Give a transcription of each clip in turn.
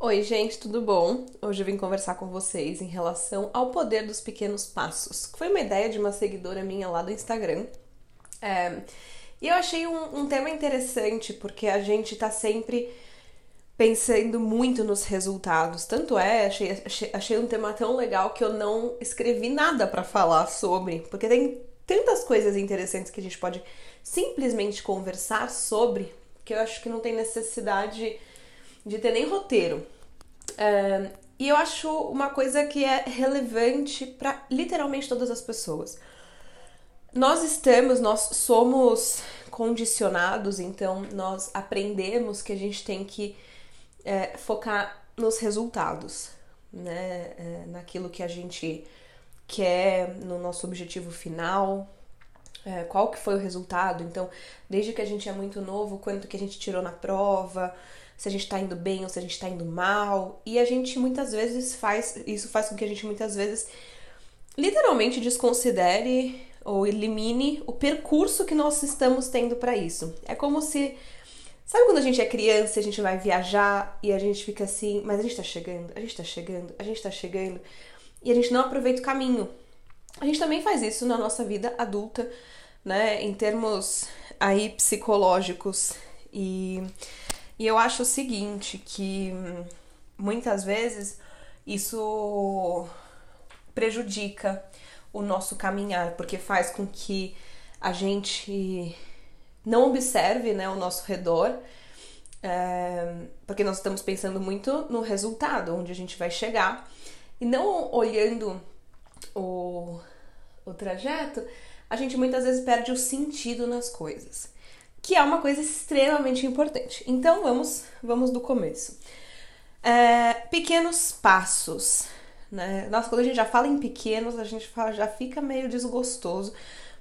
Oi, gente, tudo bom? Hoje eu vim conversar com vocês em relação ao poder dos pequenos passos, que foi uma ideia de uma seguidora minha lá do Instagram. É, e eu achei um, um, tema interessante porque a gente tá sempre pensando muito nos resultados. Tanto é, achei, achei, achei um tema tão legal que eu não escrevi nada para falar sobre, porque tem tantas coisas interessantes que a gente pode simplesmente conversar sobre que eu acho que não tem necessidade de ter nem roteiro. E eu acho uma coisa que é relevante para literalmente todas as pessoas. Nós estamos, nós somos condicionados, então nós aprendemos que a gente tem que é, focar nos resultados, né? É, naquilo que a gente quer, no nosso objetivo final, é, qual que foi o resultado. Então, desde que a gente é muito novo, quanto que a gente tirou na prova, se a gente tá indo bem ou se a gente tá indo mal. E a gente muitas vezes faz, isso faz com que a gente muitas vezes literalmente desconsidere ou elimine o percurso que nós estamos tendo para isso. É como se Sabe quando a gente é criança e a gente vai viajar e a gente fica assim, mas a gente tá chegando, a gente tá chegando, a gente tá chegando, e a gente não aproveita o caminho. A gente também faz isso na nossa vida adulta, né, em termos aí psicológicos. E e eu acho o seguinte, que muitas vezes isso prejudica o nosso caminhar, porque faz com que a gente não observe né, o nosso redor, é, porque nós estamos pensando muito no resultado, onde a gente vai chegar, e não olhando o, o trajeto, a gente muitas vezes perde o sentido nas coisas que é uma coisa extremamente importante. Então vamos, vamos do começo. É, pequenos passos. Né? Nossa, quando a gente já fala em pequenos, a gente fala, já fica meio desgostoso,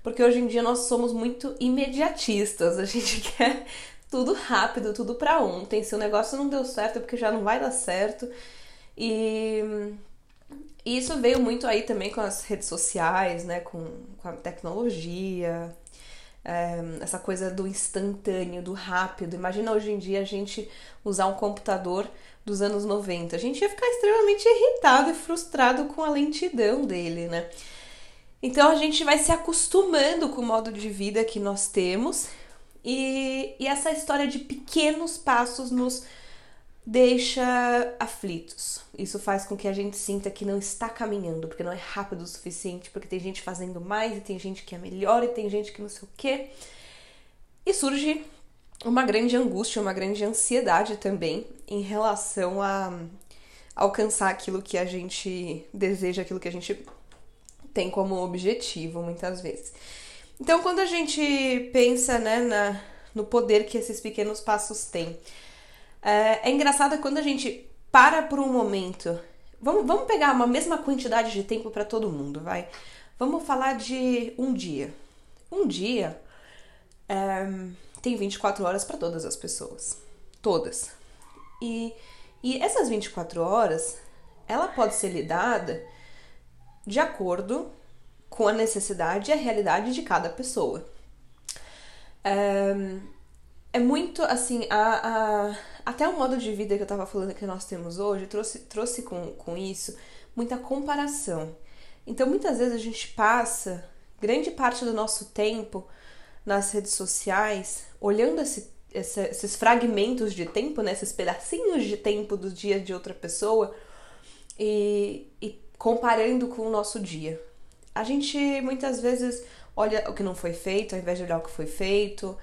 porque hoje em dia nós somos muito imediatistas, a gente quer tudo rápido, tudo para ontem. Se o negócio não deu certo é porque já não vai dar certo. E, e isso veio muito aí também com as redes sociais, né? Com, com a tecnologia, essa coisa do instantâneo, do rápido. Imagina hoje em dia a gente usar um computador dos anos 90. A gente ia ficar extremamente irritado e frustrado com a lentidão dele, né? Então a gente vai se acostumando com o modo de vida que nós temos e, e essa história de pequenos passos nos deixa aflitos. Isso faz com que a gente sinta que não está caminhando, porque não é rápido o suficiente, porque tem gente fazendo mais e tem gente que é melhor e tem gente que não sei o quê. E surge uma grande angústia, uma grande ansiedade também em relação a alcançar aquilo que a gente deseja, aquilo que a gente tem como objetivo muitas vezes. Então, quando a gente pensa né, na, no poder que esses pequenos passos têm, é, é engraçado quando a gente para por um momento. Vamos, vamos pegar uma mesma quantidade de tempo para todo mundo, vai? Vamos falar de um dia. Um dia é, tem 24 horas para todas as pessoas. Todas. E, e essas 24 horas, ela pode ser lidada de acordo com a necessidade e a realidade de cada pessoa. É, é muito assim, a, a, até o modo de vida que eu tava falando que nós temos hoje trouxe, trouxe com, com isso muita comparação. Então muitas vezes a gente passa grande parte do nosso tempo nas redes sociais olhando esse, esse, esses fragmentos de tempo, né, esses pedacinhos de tempo do dia de outra pessoa e, e comparando com o nosso dia. A gente muitas vezes olha o que não foi feito ao invés de olhar o que foi feito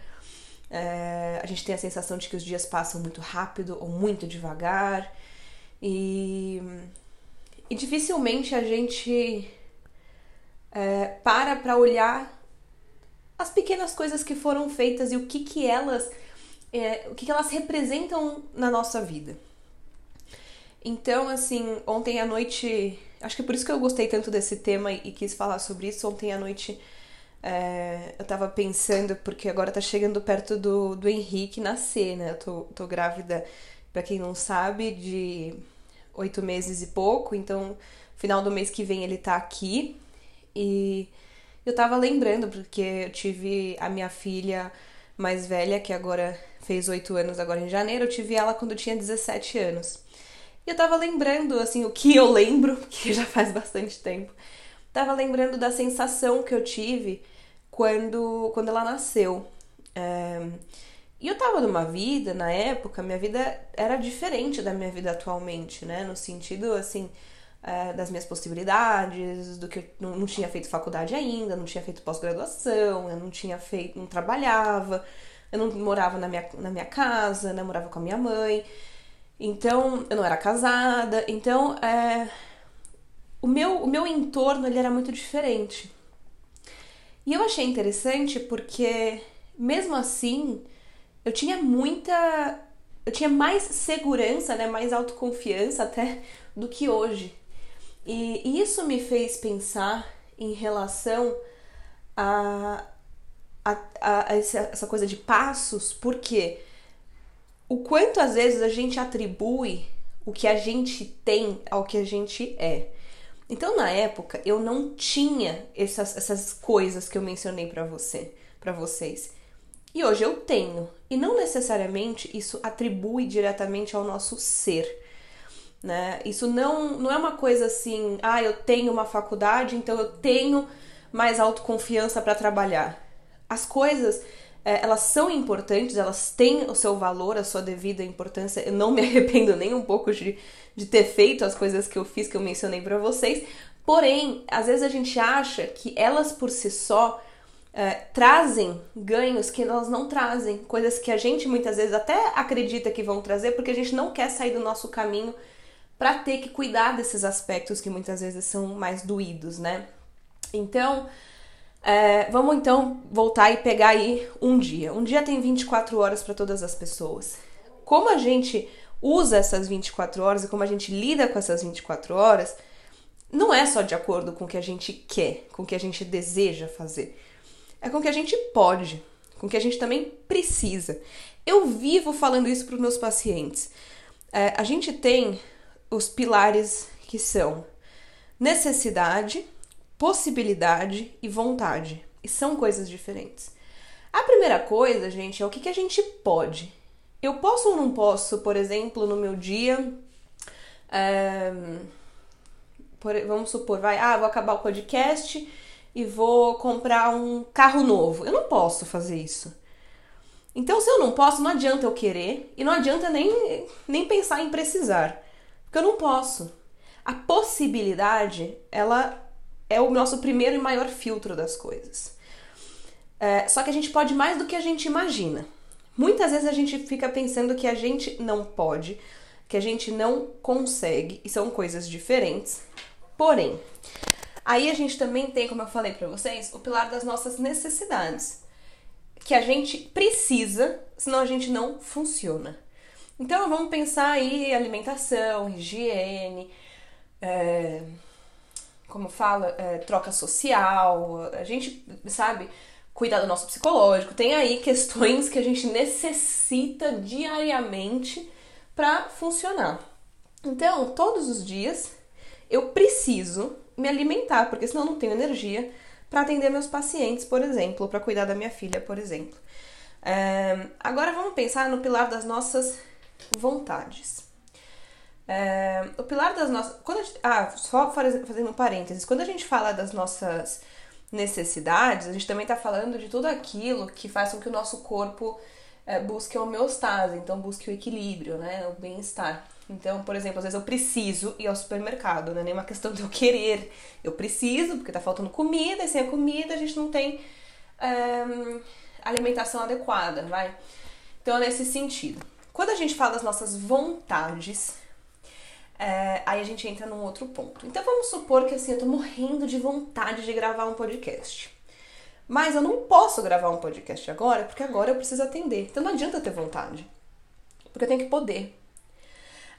é, a gente tem a sensação de que os dias passam muito rápido ou muito devagar. E, e dificilmente a gente é, para para olhar as pequenas coisas que foram feitas e o que, que elas é, o que, que elas representam na nossa vida. Então, assim, ontem à noite, acho que é por isso que eu gostei tanto desse tema e quis falar sobre isso. Ontem à noite é, eu tava pensando, porque agora tá chegando perto do, do Henrique nascer, né? Eu tô, tô grávida, para quem não sabe, de oito meses e pouco, então final do mês que vem ele tá aqui. E eu tava lembrando, porque eu tive a minha filha mais velha, que agora fez oito anos agora em janeiro, eu tive ela quando eu tinha 17 anos. E eu tava lembrando, assim, o que eu lembro, que já faz bastante tempo. Tava lembrando da sensação que eu tive quando, quando ela nasceu. É... E eu tava numa vida, na época, minha vida era diferente da minha vida atualmente, né? No sentido, assim, é, das minhas possibilidades, do que eu não, não tinha feito faculdade ainda, não tinha feito pós-graduação, eu não tinha feito, não trabalhava, eu não morava na minha, na minha casa, né? Morava com a minha mãe. Então, eu não era casada. Então, é, o, meu, o meu entorno ele era muito diferente. E eu achei interessante porque, mesmo assim, eu tinha muita. Eu tinha mais segurança, né, mais autoconfiança até do que hoje. E, isso me fez pensar em relação a, a, a essa coisa de passos, porque o quanto às vezes a gente atribui o que a gente tem ao que a gente é. Então, na época, eu não tinha essas, essas coisas que eu mencionei para você, para vocês. E hoje eu tenho. E não necessariamente isso atribui diretamente ao nosso ser. Né? Isso não, não é uma coisa assim, ah, eu tenho uma faculdade, então eu tenho mais autoconfiança para trabalhar. As coisas é, elas são importantes, elas têm o seu valor, a sua devida importância. Eu não me arrependo nem um pouco de, de ter feito as coisas que eu fiz, que eu mencionei para vocês. Porém, às vezes a gente acha que elas por si só é, trazem ganhos que elas não trazem, coisas que a gente muitas vezes até acredita que vão trazer, porque a gente não quer sair do nosso caminho para ter que cuidar desses aspectos que muitas vezes são mais doídos, né? Então, é, vamos então voltar e pegar aí um dia. Um dia tem 24 horas para todas as pessoas. Como a gente usa essas 24 horas e como a gente lida com essas 24 horas, não é só de acordo com o que a gente quer, com o que a gente deseja fazer. É com o que a gente pode, com o que a gente também precisa. Eu vivo falando isso para os meus pacientes. É, a gente tem os pilares que são necessidade, possibilidade e vontade. E são coisas diferentes. A primeira coisa, gente, é o que, que a gente pode. Eu posso ou não posso, por exemplo, no meu dia. É, por, vamos supor, vai, ah, vou acabar o podcast e vou comprar um carro novo. Eu não posso fazer isso. Então, se eu não posso, não adianta eu querer e não adianta nem, nem pensar em precisar, porque eu não posso. A possibilidade, ela é o nosso primeiro e maior filtro das coisas. É, só que a gente pode mais do que a gente imagina. Muitas vezes a gente fica pensando que a gente não pode, que a gente não consegue, e são coisas diferentes. Porém, aí a gente também tem, como eu falei para vocês, o pilar das nossas necessidades, que a gente precisa, senão a gente não funciona. Então vamos pensar aí alimentação, higiene, é, como fala, é, troca social, a gente, sabe, cuidar do nosso psicológico. Tem aí questões que a gente necessita diariamente para funcionar. Então, todos os dias eu preciso me alimentar, porque senão eu não tenho energia para atender meus pacientes, por exemplo, para cuidar da minha filha, por exemplo. É, agora vamos pensar no pilar das nossas vontades. É, o pilar das nossas. Quando gente, ah, só fazendo um parênteses, quando a gente fala das nossas necessidades, a gente também está falando de tudo aquilo que faz com que o nosso corpo é, busque a homeostase, então busque o equilíbrio, né, o bem-estar. Então, por exemplo, às vezes eu preciso ir ao supermercado, não é nem uma questão de eu querer. Eu preciso, porque está faltando comida, e sem a comida a gente não tem é, alimentação adequada, vai? Então, é nesse sentido. Quando a gente fala das nossas vontades, é, aí a gente entra num outro ponto. Então vamos supor que assim, eu tô morrendo de vontade de gravar um podcast. Mas eu não posso gravar um podcast agora, porque agora eu preciso atender. Então não adianta ter vontade. Porque eu tenho que poder.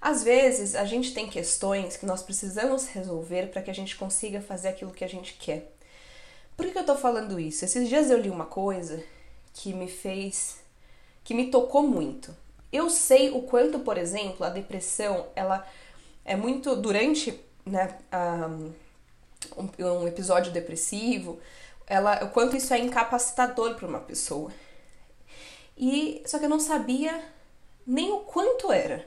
Às vezes a gente tem questões que nós precisamos resolver para que a gente consiga fazer aquilo que a gente quer. Por que eu tô falando isso? Esses dias eu li uma coisa que me fez. que me tocou muito. Eu sei o quanto, por exemplo, a depressão, ela é muito durante né, um, um, episódio depressivo, ela, o quanto isso é incapacitador para uma pessoa. E só que eu não sabia nem o quanto era.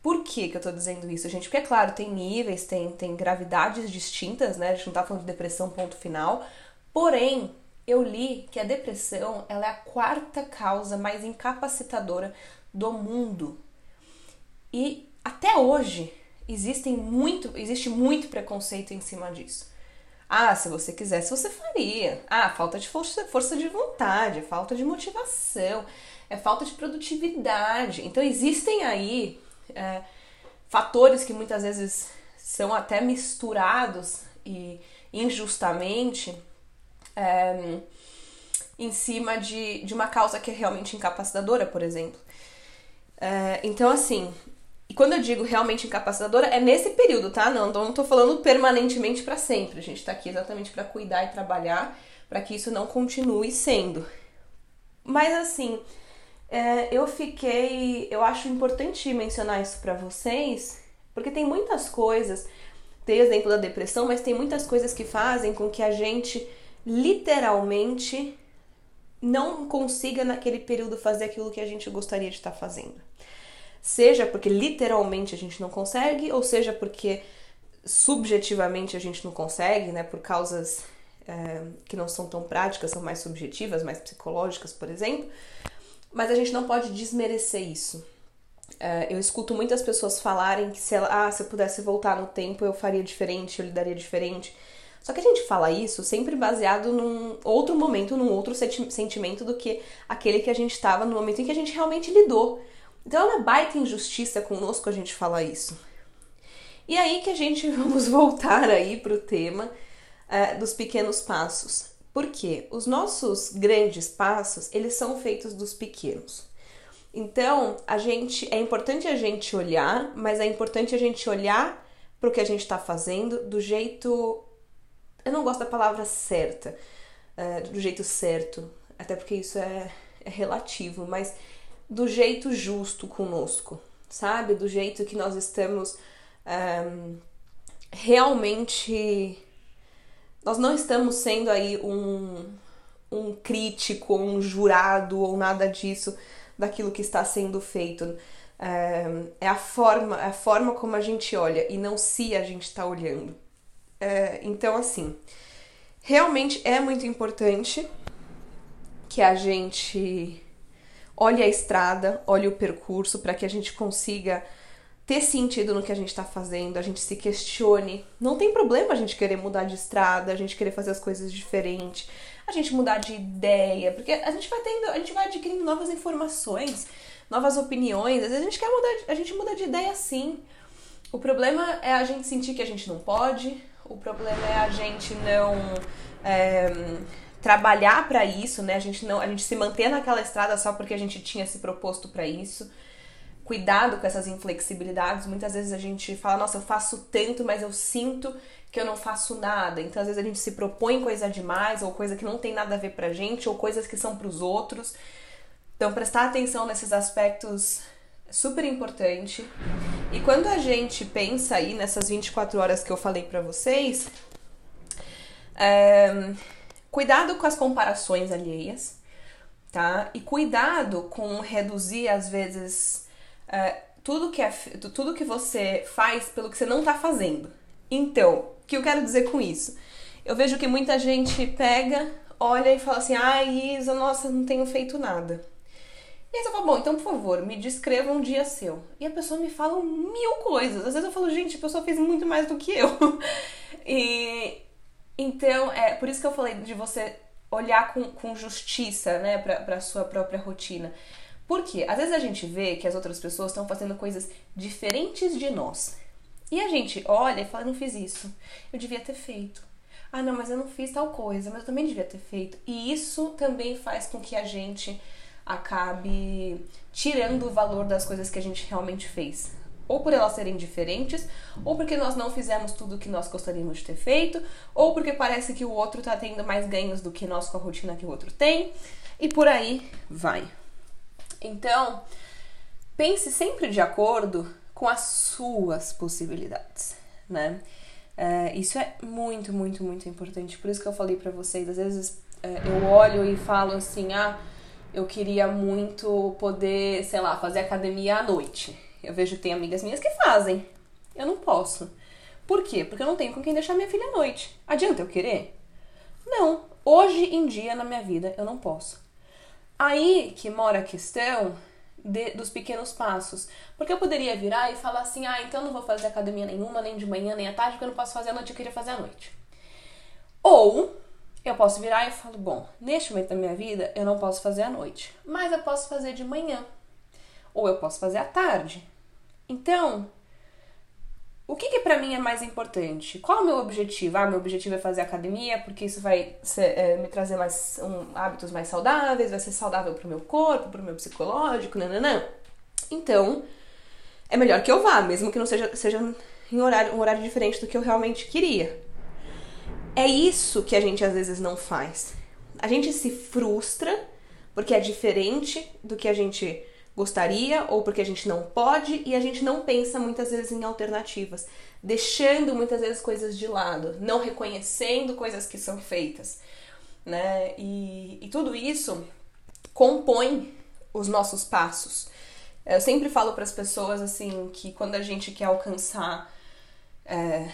Por que, que eu tô dizendo isso, gente? Porque, é claro, tem níveis, tem, tem gravidades distintas, né? A gente não tá falando de depressão ponto final. Porém, eu li que a depressão ela é a quarta causa mais incapacitadora do mundo. E até hoje existem muito, existe muito preconceito em cima disso. Ah, se você quisesse, você faria. Ah, falta de força, força de vontade, falta de motivação, é falta de produtividade. Então existem aí é, fatores que muitas vezes são até misturados e injustamente é, em cima de, de uma causa que é realmente incapacitadora, por exemplo. É, então, assim, e quando eu digo realmente incapacitadora, é nesse período, tá? Não, não tô falando permanentemente para sempre. A gente tá aqui exatamente para cuidar e trabalhar para que isso não continue sendo. Mas, assim, é, eu fiquei. Eu acho importante mencionar isso para vocês, porque tem muitas coisas. Tem exemplo da depressão, mas tem muitas coisas que fazem com que a gente literalmente não consiga naquele período fazer aquilo que a gente gostaria de estar fazendo. Seja porque literalmente a gente não consegue, ou seja porque subjetivamente a gente não consegue, né, por causas é, que não são tão práticas, são mais subjetivas, mais psicológicas, por exemplo. Mas a gente não pode desmerecer isso. É, eu escuto muitas pessoas falarem que se, ela, ah, se eu pudesse voltar no tempo eu faria diferente, eu lidaria diferente. Só que a gente fala isso sempre baseado num outro momento, num outro sentimento do que aquele que a gente estava no momento em que a gente realmente lidou. Então é uma baita injustiça conosco a gente falar isso. E aí que a gente vamos voltar aí pro tema uh, dos pequenos passos. Porque os nossos grandes passos, eles são feitos dos pequenos. Então, a gente é importante a gente olhar, mas é importante a gente olhar para o que a gente está fazendo do jeito. Eu não gosto da palavra certa, uh, do jeito certo, até porque isso é, é relativo, mas do jeito justo conosco, sabe? Do jeito que nós estamos um, realmente nós não estamos sendo aí um, um crítico, um jurado ou nada disso daquilo que está sendo feito. É, a forma, é a forma como a gente olha e não se a gente está olhando. É, então, assim, realmente é muito importante que a gente olhe a estrada, olhe o percurso para que a gente consiga ter sentido no que a gente está fazendo, a gente se questione. Não tem problema a gente querer mudar de estrada, a gente querer fazer as coisas diferente, a gente mudar de ideia, porque a gente vai tendo, a gente vai adquirindo novas informações, novas opiniões. Às vezes a gente quer mudar, a gente muda de ideia sim. O problema é a gente sentir que a gente não pode. O problema é a gente não é, trabalhar para isso, né? A gente não, a gente se manter naquela estrada só porque a gente tinha se proposto para isso cuidado com essas inflexibilidades. Muitas vezes a gente fala, nossa, eu faço tanto, mas eu sinto que eu não faço nada. Então, às vezes a gente se propõe coisa demais, ou coisa que não tem nada a ver pra gente, ou coisas que são pros outros. Então, prestar atenção nesses aspectos é super importante. E quando a gente pensa aí nessas 24 horas que eu falei para vocês, é, cuidado com as comparações alheias, tá? E cuidado com reduzir, às vezes, é, tudo, que é, tudo que você faz pelo que você não tá fazendo. Então, o que eu quero dizer com isso? Eu vejo que muita gente pega, olha e fala assim: ah, Isa, nossa, não tenho feito nada. E aí você fala, bom, então por favor, me descreva um dia seu. E a pessoa me fala mil coisas. Às vezes eu falo, gente, a pessoa fez muito mais do que eu. e então, é por isso que eu falei de você olhar com, com justiça, né, pra, pra sua própria rotina. Porque às vezes a gente vê que as outras pessoas estão fazendo coisas diferentes de nós. E a gente olha e fala, não fiz isso. Eu devia ter feito. Ah, não, mas eu não fiz tal coisa, mas eu também devia ter feito. E isso também faz com que a gente acabe tirando o valor das coisas que a gente realmente fez. Ou por elas serem diferentes, ou porque nós não fizemos tudo o que nós gostaríamos de ter feito, ou porque parece que o outro está tendo mais ganhos do que nós com a rotina que o outro tem, e por aí vai. Então, pense sempre de acordo com as suas possibilidades, né? É, isso é muito, muito, muito importante. Por isso que eu falei para vocês, às vezes é, eu olho e falo assim, ah, eu queria muito poder, sei lá, fazer academia à noite. Eu vejo que tem amigas minhas que fazem. Eu não posso. Por quê? Porque eu não tenho com quem deixar minha filha à noite. Adianta eu querer? Não. Hoje em dia na minha vida eu não posso. Aí que mora a questão de, dos pequenos passos. Porque eu poderia virar e falar assim: ah, então não vou fazer academia nenhuma, nem de manhã, nem à tarde, porque eu não posso fazer à noite, eu queria fazer à noite. Ou eu posso virar e falo: bom, neste momento da minha vida eu não posso fazer à noite, mas eu posso fazer de manhã. Ou eu posso fazer à tarde. Então, o que, que para mim é mais importante? Qual é o meu objetivo? Ah, meu objetivo é fazer academia porque isso vai ser, é, me trazer mais um, hábitos mais saudáveis, vai ser saudável pro meu corpo, pro meu psicológico, nananã. Então, é melhor que eu vá, mesmo que não seja, seja em horário, um horário diferente do que eu realmente queria. É isso que a gente às vezes não faz. A gente se frustra porque é diferente do que a gente gostaria ou porque a gente não pode e a gente não pensa muitas vezes em alternativas, deixando muitas vezes coisas de lado, não reconhecendo coisas que são feitas, né? E, e tudo isso compõe os nossos passos. Eu sempre falo para as pessoas assim que quando a gente quer alcançar é,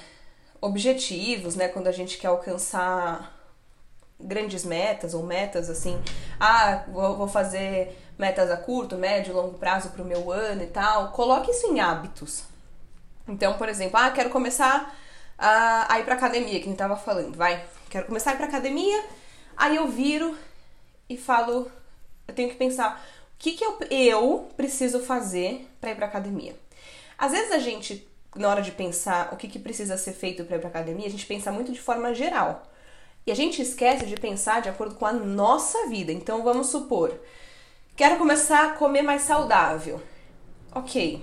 objetivos, né? Quando a gente quer alcançar grandes metas ou metas assim, ah, vou, fazer metas a curto, médio, longo prazo para o meu ano e tal, coloque isso em hábitos. Então, por exemplo, ah, quero começar a, ir para academia, que a gente tava falando, vai, quero começar a ir para academia, aí eu viro e falo, eu tenho que pensar o que, que eu, eu preciso fazer para ir para academia. Às vezes a gente, na hora de pensar o que, que precisa ser feito para ir para academia, a gente pensa muito de forma geral. E a gente esquece de pensar de acordo com a nossa vida. Então vamos supor, Quero começar a comer mais saudável. Ok.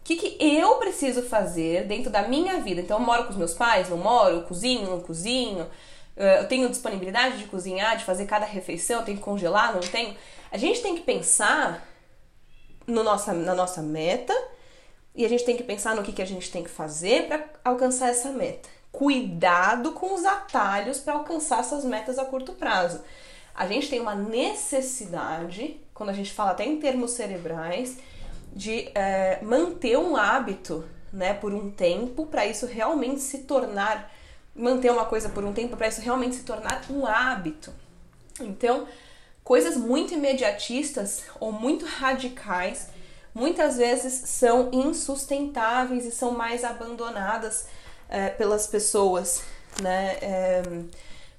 O que, que eu preciso fazer dentro da minha vida? Então, eu moro com os meus pais? Não moro? Eu cozinho? Não cozinho? Eh, eu tenho disponibilidade de cozinhar, de fazer cada refeição? Eu tenho que congelar? Não tenho? A gente tem que pensar no nossa, na nossa meta e a gente tem que pensar no que, que a gente tem que fazer para alcançar essa meta. Cuidado com os atalhos para alcançar essas metas a curto prazo a gente tem uma necessidade, quando a gente fala até em termos cerebrais, de é, manter um hábito né, por um tempo para isso realmente se tornar manter uma coisa por um tempo para isso realmente se tornar um hábito. Então, coisas muito imediatistas ou muito radicais muitas vezes são insustentáveis e são mais abandonadas é, pelas pessoas, né? É,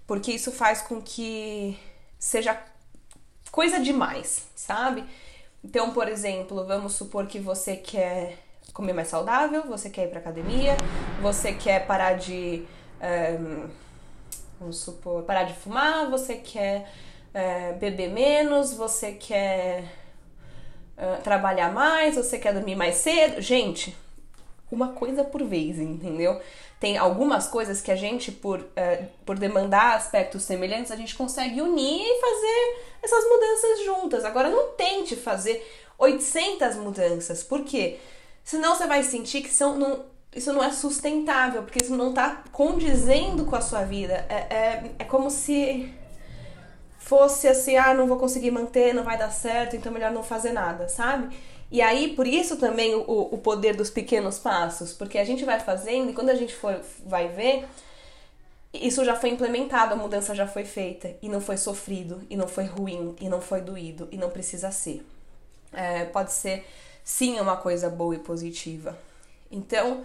porque isso faz com que seja coisa demais, sabe? Então, por exemplo, vamos supor que você quer comer mais saudável, você quer ir pra academia, você quer parar de. Um, vamos supor, parar de fumar, você quer beber menos, você quer uh, trabalhar mais, você quer dormir mais cedo. Gente, uma coisa por vez, entendeu? tem algumas coisas que a gente, por, uh, por demandar aspectos semelhantes, a gente consegue unir e fazer essas mudanças juntas. Agora, não tente fazer 800 mudanças, por quê? Senão você vai sentir que são, não, isso não é sustentável, porque isso não está condizendo com a sua vida. É, é, é como se fosse assim: ah, não vou conseguir manter, não vai dar certo, então melhor não fazer nada, sabe? E aí, por isso também o, o poder dos pequenos passos, porque a gente vai fazendo e quando a gente for, vai ver, isso já foi implementado, a mudança já foi feita, e não foi sofrido, e não foi ruim, e não foi doído, e não precisa ser. É, pode ser sim uma coisa boa e positiva. Então,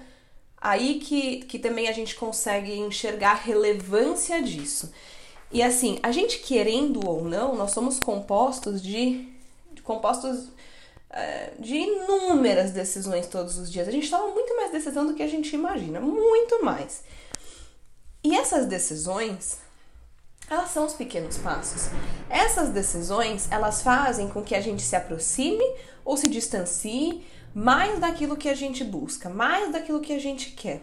aí que, que também a gente consegue enxergar a relevância disso. E assim, a gente querendo ou não, nós somos compostos de, de compostos de inúmeras decisões todos os dias. A gente toma muito mais decisão do que a gente imagina, muito mais. E essas decisões, elas são os pequenos passos. Essas decisões, elas fazem com que a gente se aproxime ou se distancie mais daquilo que a gente busca, mais daquilo que a gente quer.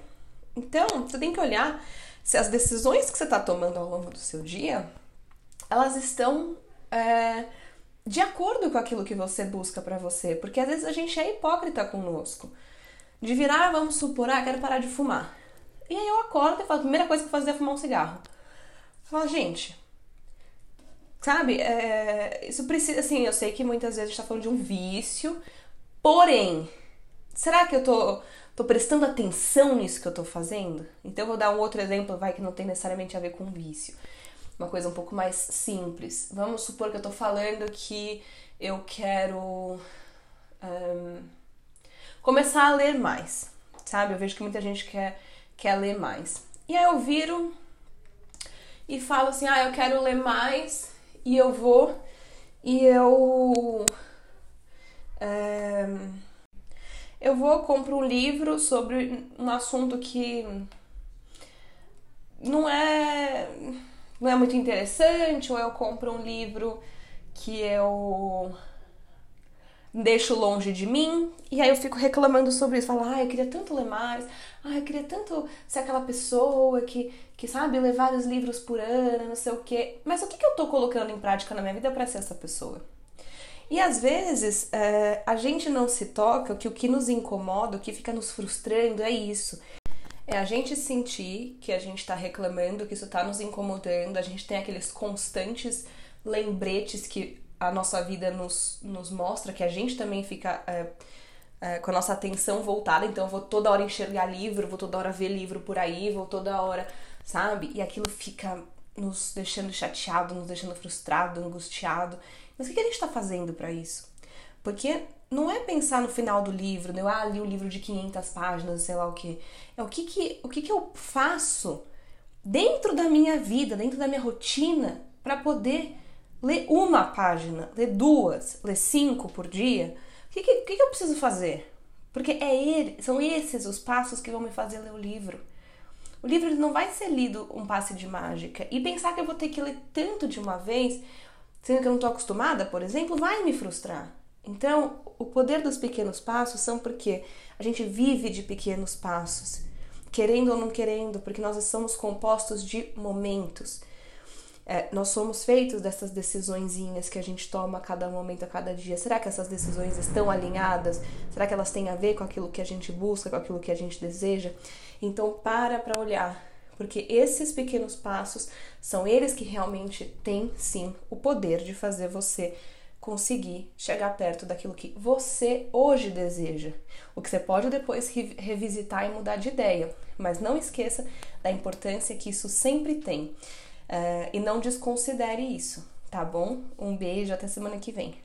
Então, você tem que olhar se as decisões que você está tomando ao longo do seu dia, elas estão é, de acordo com aquilo que você busca para você, porque às vezes a gente é hipócrita conosco. De virar, vamos supor, ah, quero parar de fumar. E aí eu acordo e falo, a primeira coisa que eu fazer é fumar um cigarro. Eu falo, gente, sabe, é, isso precisa, assim, eu sei que muitas vezes a gente tá falando de um vício, porém, será que eu tô, tô prestando atenção nisso que eu tô fazendo? Então eu vou dar um outro exemplo, vai que não tem necessariamente a ver com vício. Uma coisa um pouco mais simples. Vamos supor que eu tô falando que eu quero um, começar a ler mais, sabe? Eu vejo que muita gente quer, quer ler mais. E aí eu viro e falo assim: ah, eu quero ler mais, e eu vou e eu. É, eu vou, compro um livro sobre um assunto que não é, não é muito interessante, ou eu compro um livro que eu deixo longe de mim, e aí eu fico reclamando sobre isso, falo, ah, eu queria tanto ler mais, ah, eu queria tanto ser aquela pessoa que, que sabe ler vários livros por ano, não sei o quê. Mas o que, que eu tô colocando em prática na minha vida para ser essa pessoa? E às vezes é, a gente não se toca que o que nos incomoda, o que fica nos frustrando é isso. É a gente sentir que a gente está reclamando, que isso está nos incomodando, a gente tem aqueles constantes lembretes que a nossa vida nos, nos mostra, que a gente também fica é, é, com a nossa atenção voltada, então eu vou toda hora enxergar livro, vou toda hora ver livro por aí, vou toda hora, sabe? E aquilo fica nos deixando chateado, nos deixando frustrado, angustiado. Mas o que a gente está fazendo para isso? Porque não é pensar no final do livro, né? Ah, li o um livro de 500 páginas, sei lá o que. É o que que, o que, que eu faço dentro da minha vida, dentro da minha rotina, para poder ler uma página, ler duas, ler cinco por dia, o que, que, que eu preciso fazer? Porque é ele, são esses os passos que vão me fazer ler o livro. O livro não vai ser lido um passe de mágica. E pensar que eu vou ter que ler tanto de uma vez, sendo que eu não estou acostumada, por exemplo, vai me frustrar. Então, o poder dos pequenos passos são porque a gente vive de pequenos passos, querendo ou não querendo, porque nós somos compostos de momentos. É, nós somos feitos dessas decisõezinhas que a gente toma a cada momento, a cada dia. Será que essas decisões estão alinhadas? Será que elas têm a ver com aquilo que a gente busca, com aquilo que a gente deseja? Então, para para olhar, porque esses pequenos passos são eles que realmente têm sim o poder de fazer você conseguir chegar perto daquilo que você hoje deseja. O que você pode depois revisitar e mudar de ideia, mas não esqueça da importância que isso sempre tem. Uh, e não desconsidere isso, tá bom? Um beijo, até semana que vem.